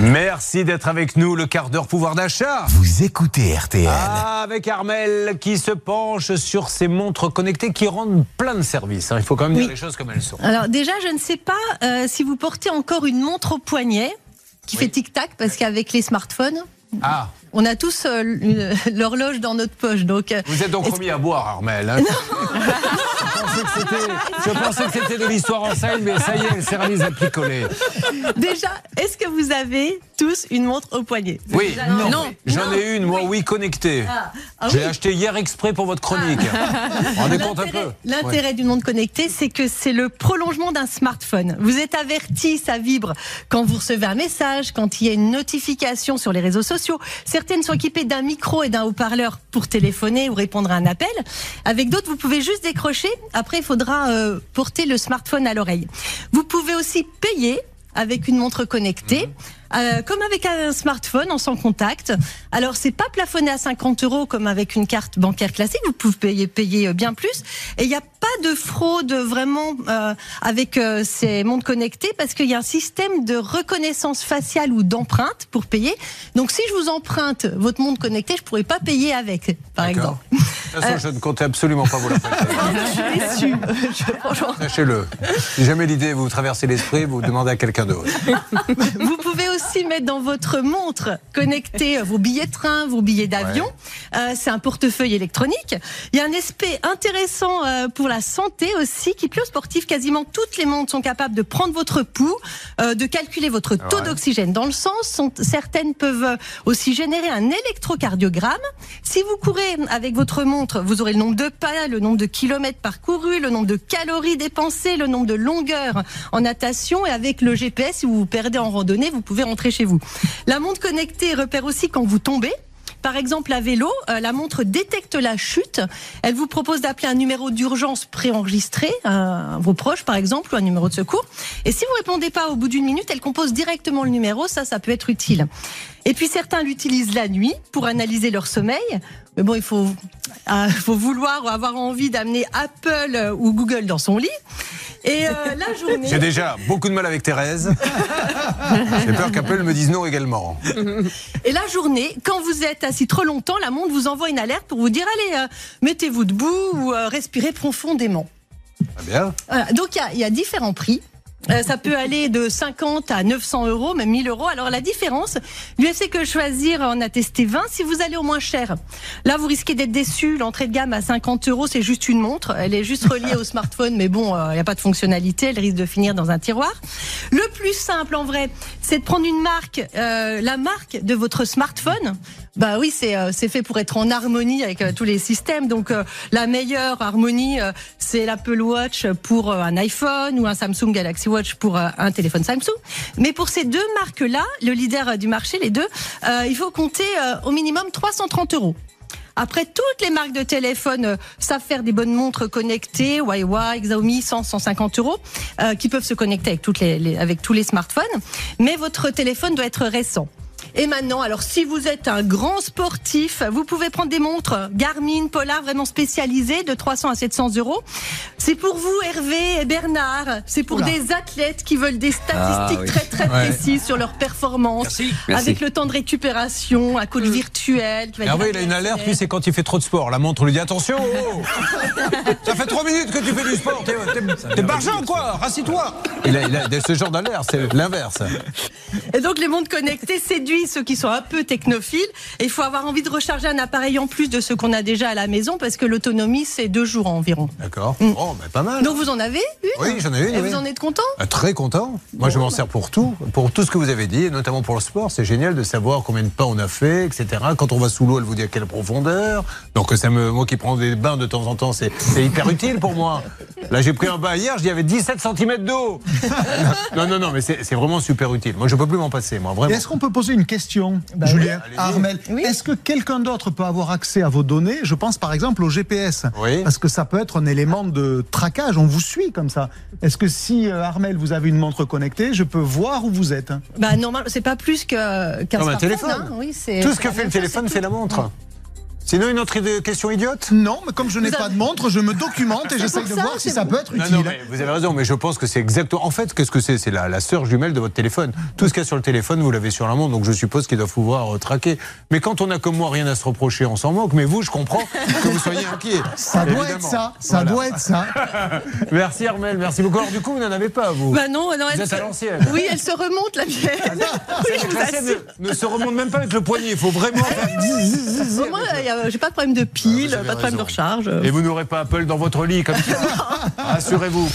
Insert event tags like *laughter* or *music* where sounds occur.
Merci d'être avec nous, le quart d'heure pouvoir d'achat. Vous écoutez RTL. Ah, avec Armel qui se penche sur ces montres connectées qui rendent plein de services. hein. Il faut quand même dire les choses comme elles sont. Alors déjà, je ne sais pas euh, si vous portez encore une montre au poignet qui fait tic-tac, parce qu'avec les smartphones, Ah, on a tous euh, une- *laughs* l'horloge dans notre poche. Donc, euh, vous êtes donc remis à boire, Armel. hein. *laughs* Je pensais que c'était- que de l'histoire en scène, mais ça y est, le service a picolé. déjà, est-ce que vous avez tous une montre au poignet? Oui, Déjà, non. non. J'en ai une, moi, oui, connectée. Ah, ah J'ai oui. acheté hier exprès pour votre chronique. Rendez compte un L'intérêt- peu? L'intérêt d'une montre connectée, c'est que c'est le prolongement d'un smartphone. Vous êtes averti, ça vibre quand vous recevez un message, quand il y a une notification sur les réseaux sociaux. Certaines sont équipées d'un micro et d'un haut-parleur pour téléphoner ou répondre à un appel. Avec d'autres, vous pouvez juste décrocher. Après, il faudra euh, porter le smartphone à l'oreille. Vous pouvez aussi payer avec une montre connectée. Euh, comme avec un smartphone en sans contact. Alors c'est pas plafonné à 50 euros comme avec une carte bancaire classique. Vous pouvez payer, payer euh, bien plus. Et il n'y a pas de fraude vraiment euh, avec euh, ces montres connectées parce qu'il y a un système de reconnaissance faciale ou d'empreinte pour payer. Donc si je vous emprunte votre montre connectée, je pourrais pas payer avec, par exemple. De toute façon, je ne comptais absolument pas vous la *laughs* je suis déçue. Sachez-le. Si jamais l'idée vous traversez l'esprit, vous demandez à quelqu'un d'autre. *laughs* Vous pouvez aussi mettre dans votre montre connecter vos billets de train, vos billets d'avion. Euh, c'est un portefeuille électronique. Il y a un aspect intéressant euh, pour la santé aussi, qui plaît aux sportifs. Quasiment toutes les montres sont capables de prendre votre pouls, euh, de calculer votre taux Ouais. d'oxygène dans le sang. Sont, certaines peuvent euh, aussi générer un électrocardiogramme. Si vous courez avec votre montre, vous aurez le nombre de pas, le nombre de kilomètres parcourus, le nombre de calories dépensées, le nombre de longueurs en natation et avec le GPS, si vous vous perdez en randonnée, vous pouvez rentrer chez vous. La montre connectée repère aussi quand vous tombez. Par exemple, à vélo, euh, la montre détecte la chute. Elle vous propose d'appeler un numéro d'urgence préenregistré, vos proches par exemple, ou un numéro de secours. Et si vous répondez pas au bout d'une minute, elle compose directement le numéro. Ça, ça peut être utile. Et puis certains l'utilisent la nuit pour analyser leur sommeil. Mais bon, il faut, euh, faut vouloir ou avoir envie d'amener Apple ou Google dans son lit. Et euh, la journée. J'ai déjà beaucoup de mal avec Thérèse. *laughs* J'ai peur qu'Apple me dise non également. *laughs* Et la journée, quand vous êtes assis trop longtemps, la montre vous envoie une alerte pour vous dire allez, euh, mettez-vous debout ou euh, respirez profondément. Très bien. Voilà. Donc il y a- il y, a différents prix. Euh, ça peut aller de 50 à 900 euros, même 1000 euros. Alors la différence, l'UFC que choisir en a testé 20. Si vous allez au moins cher, là vous risquez d'être déçu. L'entrée de gamme à 50 euros, c'est juste une montre. Elle est juste reliée au smartphone, mais bon, euh, il n'y a pas de fonctionnalité. Elle risque de finir dans un tiroir. Le plus simple en vrai, c'est de prendre une marque, euh, la marque de votre smartphone. Bah oui, c'est euh, fait pour être en harmonie avec euh, tous les systèmes. Donc euh, la meilleure harmonie, euh, c'est l'Apple Watch pour euh, un iPhone ou un Samsung Galaxy Watch pour un téléphone Samsung. Mais pour ces deux marques-là, le leader du marché, les deux, il faut compter au minimum 330 euros. Après, toutes les marques de téléphone savent faire des bonnes montres connectées, Huawei, Xiaomi, 100, 150 euros, euh, qui peuvent se connecter avec, toutes les, les- avec tous les smartphones. Mais votre téléphone doit être récent. Et maintenant, alors si vous êtes un grand sportif, vous pouvez prendre des montres Garmin, Polar vraiment spécialisées de 300 à 700 euros. C'est pour vous, Hervé et Bernard. C'est pour des athlètes qui veulent des statistiques Ah, oui. très très Ouais. précises sur leur performance, Merci. avec le temps de récupération, un coach virtuel. qui va Hervé, il a une alerte, lui, c'est quand il fait trop de sport. La montre lui dit attention, oh *laughs* ça fait trois minutes que tu fais du sport. T'es, bargeant, quoi Rassis-toi il a, il a ce genre d'alerte, c'est l'inverse. Et donc les montres connectées séduisent ceux qui sont un peu technophiles. Et il faut avoir envie de recharger un appareil en plus de ce qu'on a déjà à la maison parce que l'autonomie c'est deux jours environ. D'accord. Bon, ben, pas mal. Donc vous en avez une Oui, j'en ai une, Et oui. vous en êtes content Ah, Très content. Moi, je m'en sers pour tout, pour tout ce que vous avez dit, notamment pour le sport. C'est génial de savoir combien de pas on a fait, etc. Quand on va sous l'eau, elle vous dit à quelle profondeur. Donc, ça me, moi qui prends des bains de temps en temps, c'est hyper utile pour moi. Là, j'ai pris un bain hier, j'y avais 17 cm d'eau. *laughs* Non, non, non, mais c'est vraiment super utile. Moi, je peux plus m'en passer, moi, vraiment. Est-ce qu'on peut poser une question, Bah Julien, oui. Armel Oui. Est-ce que quelqu'un d'autre peut avoir accès à vos données Je pense par exemple au GPS. Oui. Parce que ça peut être un élément de traquage. On vous suit comme ça. Est-ce que si, euh, Armel, vous avez une montre connectée, je peux voir où vous êtes Bah normal, c'est pas plus que qu'un téléphone. hein. Oui, c'est Tout ce que fait le téléphone c'est la montre. Sinon, une autre idée- question idiote Non, mais comme je n'ai pas de montre, je me documente *laughs* et j'essaye de ça, voir si ça peut être Non, utile. non, mais vous avez raison, mais je pense que c'est exactement. En fait, qu'est-ce que c'est? C'est la, la sœur jumelle de votre téléphone. Tout ce qu'il y a sur le téléphone, vous l'avez sur la montre, donc je suppose qu'ils doivent pouvoir euh, traquer. Mais quand on a comme moi rien à se reprocher, on s'en moque. Mais vous, je comprends que vous soyez inquiet. *laughs* Ça doit Évidemment. être ça, ça Voilà. doit être ça. *laughs* Merci Armel, merci beaucoup. Alors, du coup, vous n'en avez pas, vous? Bah non, non, Vous elle êtes se- à l'ancienne. Oui, elle se remonte la mienne. oui, La assure. ne, ne se remonte même pas avec le poignet. Il faut vraiment faire zzz, zzz, zzz. Au moins, il y a- j'ai pas de problème de Ah, pile, avez pas de problème de recharge. Et vous n'aurez pas Apple dans votre lit comme *laughs* ça. Rassurez-vous.